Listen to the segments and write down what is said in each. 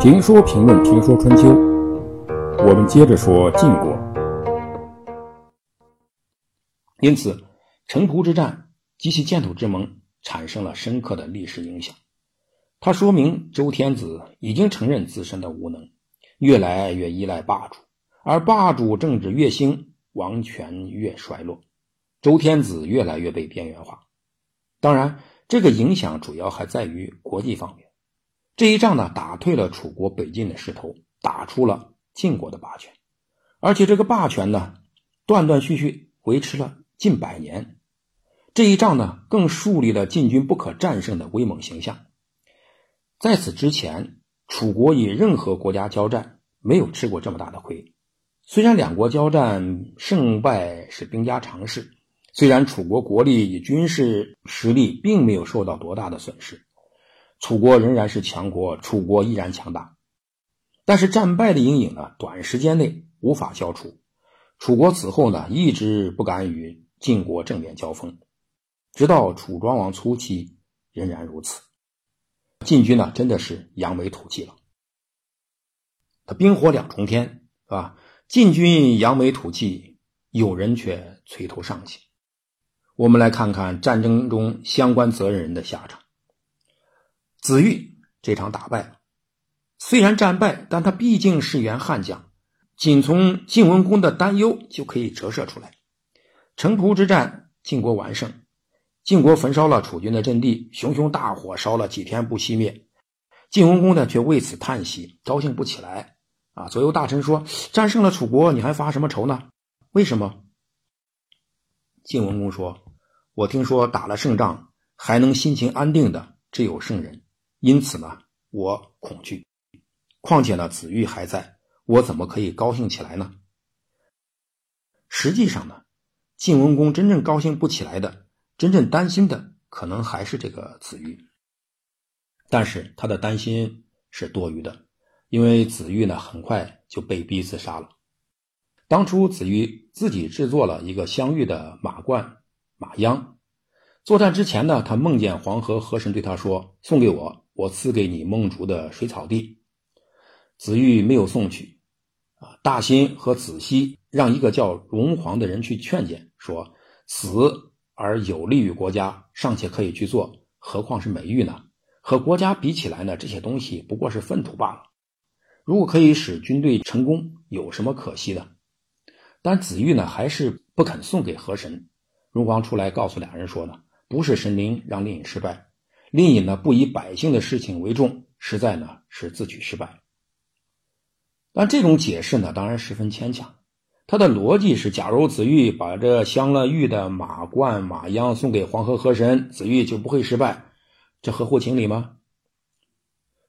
评说评论评说春秋，我们接着说晋国。因此，城濮之战及其建土之盟产生了深刻的历史影响。它说明周天子已经承认自身的无能，越来越依赖霸主，而霸主政治越兴，王权越衰落，周天子越来越被边缘化。当然，这个影响主要还在于国际方面。这一仗呢，打退了楚国北进的势头，打出了晋国的霸权，而且这个霸权呢，断断续续维持了近百年。这一仗呢，更树立了晋军不可战胜的威猛形象。在此之前，楚国与任何国家交战没有吃过这么大的亏。虽然两国交战胜败是兵家常事，虽然楚国国力与军事实力并没有受到多大的损失。楚国仍然是强国，楚国依然强大，但是战败的阴影呢，短时间内无法消除。楚国此后呢，一直不敢与晋国正面交锋，直到楚庄王初期仍然如此。晋军呢，真的是扬眉吐气了。他冰火两重天，是吧？晋军扬眉吐气，有人却垂头丧气。我们来看看战争中相关责任人的下场。子玉这场打败，虽然战败，但他毕竟是员悍将，仅从晋文公的担忧就可以折射出来。城濮之战，晋国完胜，晋国焚烧了楚军的阵地，熊熊大火烧了几天不熄灭。晋文公呢，却为此叹息，高兴不起来。啊，左右大臣说：“战胜了楚国，你还发什么愁呢？为什么？”晋文公说：“我听说打了胜仗还能心情安定的，只有圣人。”因此呢，我恐惧。况且呢，子玉还在，我怎么可以高兴起来呢？实际上呢，晋文公真正高兴不起来的，真正担心的，可能还是这个子玉。但是他的担心是多余的，因为子玉呢，很快就被逼自杀了。当初子玉自己制作了一个镶玉的马冠、马鞅。作战之前呢，他梦见黄河河神对他说：“送给我。”我赐给你孟竹的水草地，子玉没有送去。啊，大辛和子西让一个叫荣皇的人去劝谏，说死而有利于国家，尚且可以去做，何况是美玉呢？和国家比起来呢，这些东西不过是粪土罢了。如果可以使军队成功，有什么可惜的？但子玉呢，还是不肯送给河神。荣黄出来告诉两人说呢，不是神灵让令尹失败。另一呢不以百姓的事情为重，实在呢是自取失败。但这种解释呢，当然十分牵强。他的逻辑是：假如子玉把这镶了玉的马冠、马鞅送给黄河河神，子玉就不会失败，这合乎情理吗？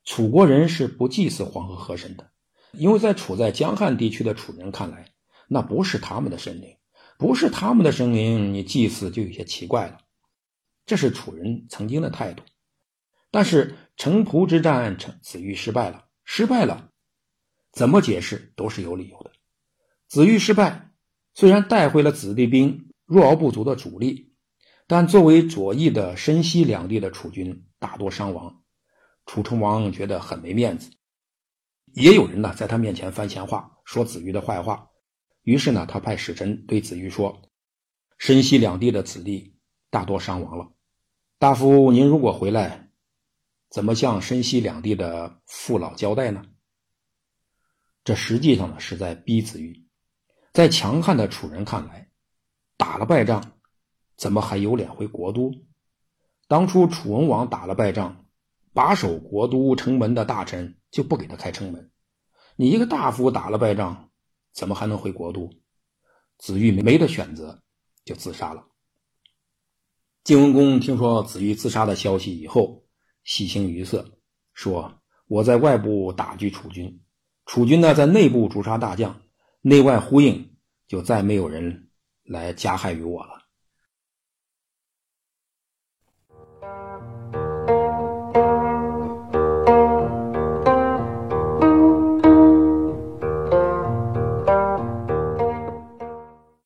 楚国人是不祭祀黄河河神的，因为在处在江汉地区的楚人看来，那不是他们的神灵，不是他们的神灵，你祭祀就有些奇怪了。这是楚人曾经的态度，但是城濮之战，成子玉失败了，失败了，怎么解释都是有理由的。子玉失败，虽然带回了子弟兵弱而不足的主力，但作为左翼的申西两地的楚军大多伤亡，楚成王觉得很没面子。也有人呢在他面前翻闲话，说子玉的坏话。于是呢，他派使臣对子玉说：“申西两地的子弟大多伤亡了。”大夫，您如果回来，怎么向申西两地的父老交代呢？这实际上呢是在逼子玉。在强悍的楚人看来，打了败仗，怎么还有脸回国都？当初楚文王打了败仗，把守国都城门的大臣就不给他开城门。你一个大夫打了败仗，怎么还能回国都？子玉没得选择，就自杀了。晋文公听说子玉自杀的消息以后，喜形于色，说：“我在外部打击楚军，楚军呢在内部诛杀大将，内外呼应，就再没有人来加害于我了。”